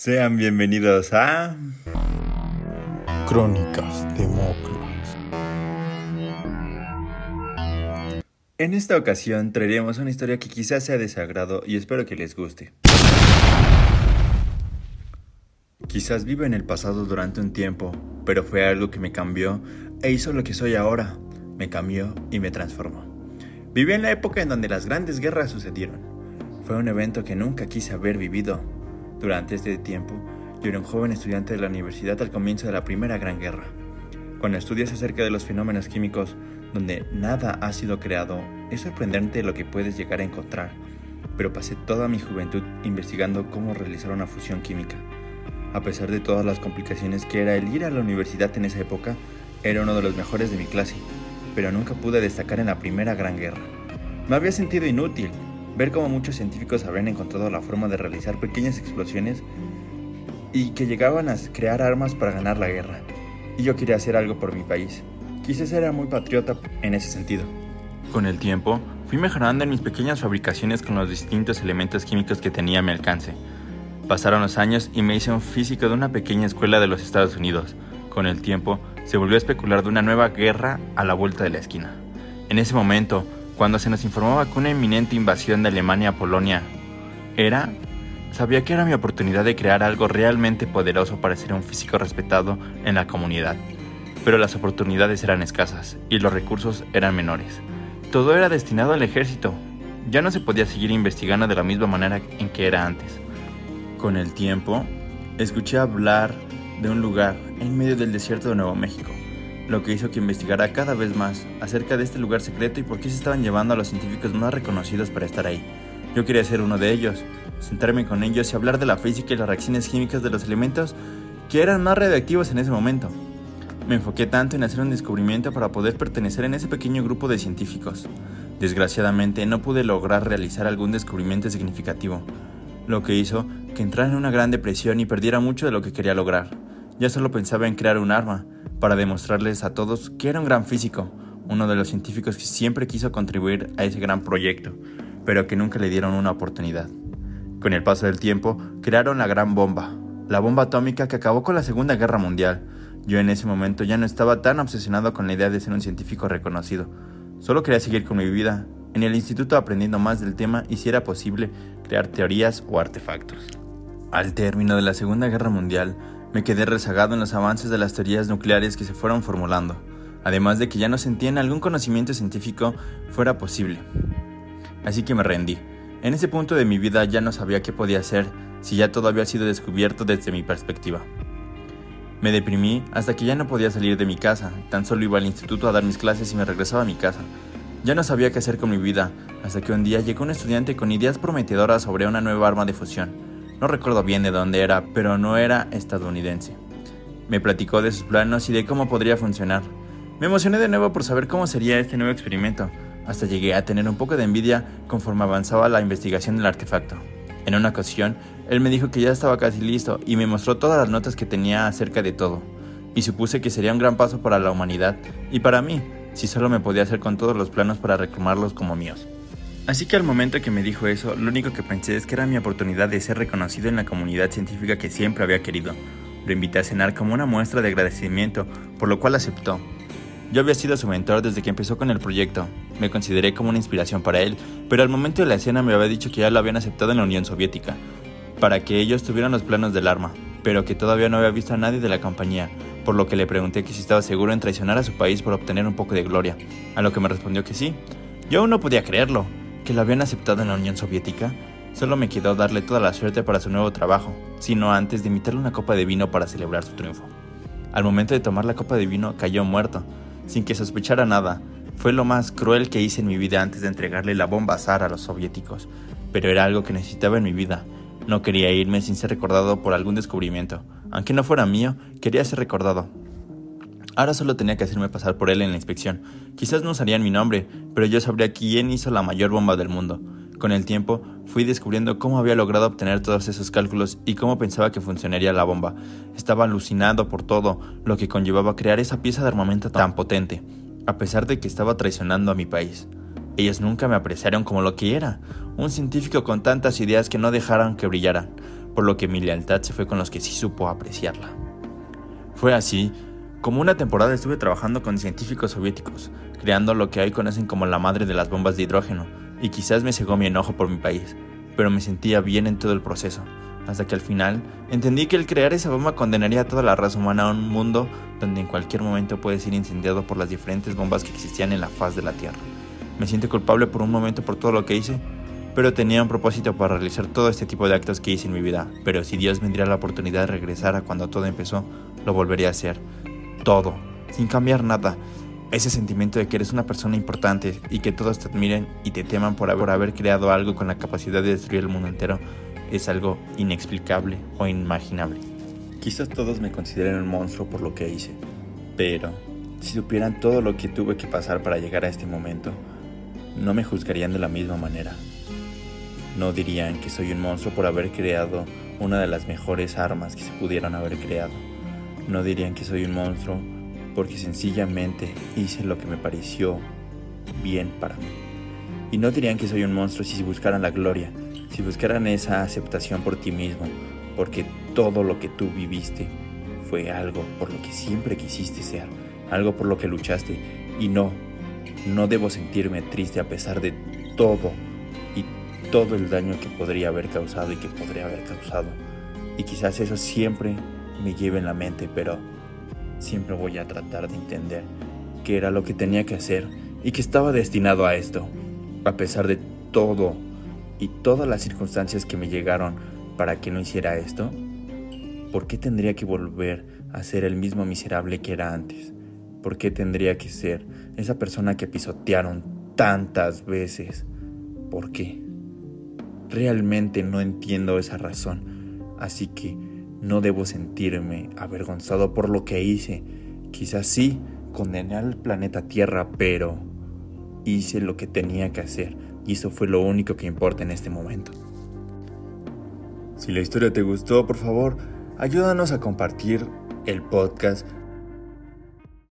Sean bienvenidos a Crónicas de Moclas. En esta ocasión traeremos una historia que quizás sea de sagrado y espero que les guste. Quizás vivo en el pasado durante un tiempo, pero fue algo que me cambió e hizo lo que soy ahora. Me cambió y me transformó. Viví en la época en donde las grandes guerras sucedieron. Fue un evento que nunca quise haber vivido. Durante este tiempo, yo era un joven estudiante de la universidad al comienzo de la Primera Gran Guerra. Cuando estudias acerca de los fenómenos químicos, donde nada ha sido creado, es sorprendente lo que puedes llegar a encontrar. Pero pasé toda mi juventud investigando cómo realizar una fusión química. A pesar de todas las complicaciones que era el ir a la universidad en esa época, era uno de los mejores de mi clase, pero nunca pude destacar en la Primera Gran Guerra. Me había sentido inútil, ver cómo muchos científicos habían encontrado la forma de realizar pequeñas explosiones y que llegaban a crear armas para ganar la guerra. Y yo quería hacer algo por mi país. Quizás era muy patriota en ese sentido. Con el tiempo, fui mejorando en mis pequeñas fabricaciones con los distintos elementos químicos que tenía a mi alcance. Pasaron los años y me hice un físico de una pequeña escuela de los Estados Unidos. Con el tiempo, se volvió a especular de una nueva guerra a la vuelta de la esquina. En ese momento, cuando se nos informaba que una inminente invasión de Alemania a Polonia era, sabía que era mi oportunidad de crear algo realmente poderoso para ser un físico respetado en la comunidad. Pero las oportunidades eran escasas y los recursos eran menores. Todo era destinado al ejército. Ya no se podía seguir investigando de la misma manera en que era antes. Con el tiempo, escuché hablar de un lugar en medio del desierto de Nuevo México, lo que hizo que investigara cada vez más acerca de este lugar secreto y por qué se estaban llevando a los científicos más reconocidos para estar ahí. Yo quería ser uno de ellos, sentarme con ellos y hablar de la física y las reacciones químicas de los elementos que eran más radioactivos en ese momento. Me enfoqué tanto en hacer un descubrimiento para poder pertenecer en ese pequeño grupo de científicos. Desgraciadamente no pude lograr realizar algún descubrimiento significativo, lo que hizo que entrara en una gran depresión y perdiera mucho de lo que quería lograr. Ya solo pensaba en crear un arma, para demostrarles a todos que era un gran físico, uno de los científicos que siempre quiso contribuir a ese gran proyecto, pero que nunca le dieron una oportunidad. Con el paso del tiempo, crearon la gran bomba, la bomba atómica que acabó con la Segunda Guerra Mundial. Yo en ese momento ya no estaba tan obsesionado con la idea de ser un científico reconocido, solo quería seguir con mi vida, en el instituto aprendiendo más del tema y si era posible crear teorías o artefactos. Al término de la Segunda Guerra Mundial, me quedé rezagado en los avances de las teorías nucleares que se fueron formulando, además de que ya no sentía en algún conocimiento científico fuera posible. Así que me rendí. En ese punto de mi vida ya no sabía qué podía hacer si ya todo había sido descubierto desde mi perspectiva. Me deprimí hasta que ya no podía salir de mi casa, tan solo iba al instituto a dar mis clases y me regresaba a mi casa. Ya no sabía qué hacer con mi vida, hasta que un día llegó un estudiante con ideas prometedoras sobre una nueva arma de fusión. No recuerdo bien de dónde era, pero no era estadounidense. Me platicó de sus planos y de cómo podría funcionar. Me emocioné de nuevo por saber cómo sería este nuevo experimento, hasta llegué a tener un poco de envidia conforme avanzaba la investigación del artefacto. En una ocasión, él me dijo que ya estaba casi listo y me mostró todas las notas que tenía acerca de todo, y supuse que sería un gran paso para la humanidad y para mí, si solo me podía hacer con todos los planos para reclamarlos como míos. Así que al momento que me dijo eso, lo único que pensé es que era mi oportunidad de ser reconocido en la comunidad científica que siempre había querido. Lo invité a cenar como una muestra de agradecimiento, por lo cual aceptó. Yo había sido su mentor desde que empezó con el proyecto. Me consideré como una inspiración para él, pero al momento de la escena me había dicho que ya lo habían aceptado en la Unión Soviética, para que ellos tuvieran los planos del arma, pero que todavía no había visto a nadie de la compañía, por lo que le pregunté que si estaba seguro en traicionar a su país por obtener un poco de gloria, a lo que me respondió que sí. Yo aún no podía creerlo, que lo habían aceptado en la Unión Soviética. Solo me quedó darle toda la suerte para su nuevo trabajo, sino antes de invitarle una copa de vino para celebrar su triunfo. Al momento de tomar la copa de vino cayó muerto, sin que sospechara nada. Fue lo más cruel que hice en mi vida antes de entregarle la bomba azar a los soviéticos, pero era algo que necesitaba en mi vida. No quería irme sin ser recordado por algún descubrimiento. Aunque no fuera mío, quería ser recordado. Ahora solo tenía que hacerme pasar por él en la inspección. Quizás no usarían mi nombre, pero yo sabría quién hizo la mayor bomba del mundo. Con el tiempo, fui descubriendo cómo había logrado obtener todos esos cálculos y cómo pensaba que funcionaría la bomba. Estaba alucinado por todo lo que conllevaba crear esa pieza de armamento tan potente, a pesar de que estaba traicionando a mi país. Ellos nunca me apreciaron como lo que era, un científico con tantas ideas que no dejaron que brillaran. por lo que mi lealtad se fue con los que sí supo apreciarla. Fue así como una temporada estuve trabajando con científicos soviéticos, creando lo que hoy conocen como la madre de las bombas de hidrógeno, y quizás me cegó mi enojo por mi país, pero me sentía bien en todo el proceso, hasta que al final entendí que el crear esa bomba condenaría a toda la raza humana a un mundo donde en cualquier momento puede ser incendiado por las diferentes bombas que existían en la faz de la Tierra. Me siento culpable por un momento por todo lo que hice, pero tenía un propósito para realizar todo este tipo de actos que hice en mi vida. Pero si Dios me diera la oportunidad de regresar a cuando todo empezó, lo volvería a hacer. Todo, sin cambiar nada. Ese sentimiento de que eres una persona importante y que todos te admiren y te teman por haber, creado algo con la capacidad de destruir el mundo entero es algo inexplicable o inimaginable. Quizás todos me consideren un monstruo por lo que hice, pero si supieran todo lo que tuve que pasar para llegar a este momento, no me juzgarían de la misma manera. No dirían que soy un monstruo por haber creado una de las mejores armas que se pudieran haber creado. No dirían que soy un monstruo porque sencillamente hice lo que me pareció bien para mí. Y no dirían que soy un monstruo si buscaran la gloria, si buscaran esa aceptación por ti mismo, porque todo lo que tú viviste fue algo por lo que siempre quisiste ser, algo por lo que luchaste. Y no, no debo sentirme triste a pesar de todo y todo el daño que podría haber causado y que podría haber causado. Y quizás eso siempre me lleve en la mente, pero siempre voy a tratar de entender que era lo que tenía que hacer y que estaba destinado a esto, a pesar de todo y todas las circunstancias que me llegaron para que no hiciera esto. ¿Por qué tendría que volver a ser el mismo miserable que era antes? ¿Por qué tendría que ser esa persona que pisotearon tantas veces? ¿Por qué? Realmente no entiendo esa razón, así que no debo sentirme avergonzado por lo que hice. Quizás sí, condené al planeta Tierra, pero hice lo que tenía que hacer y eso fue lo único que importa en este momento. Si la historia te gustó, por favor, ayúdanos a compartir el podcast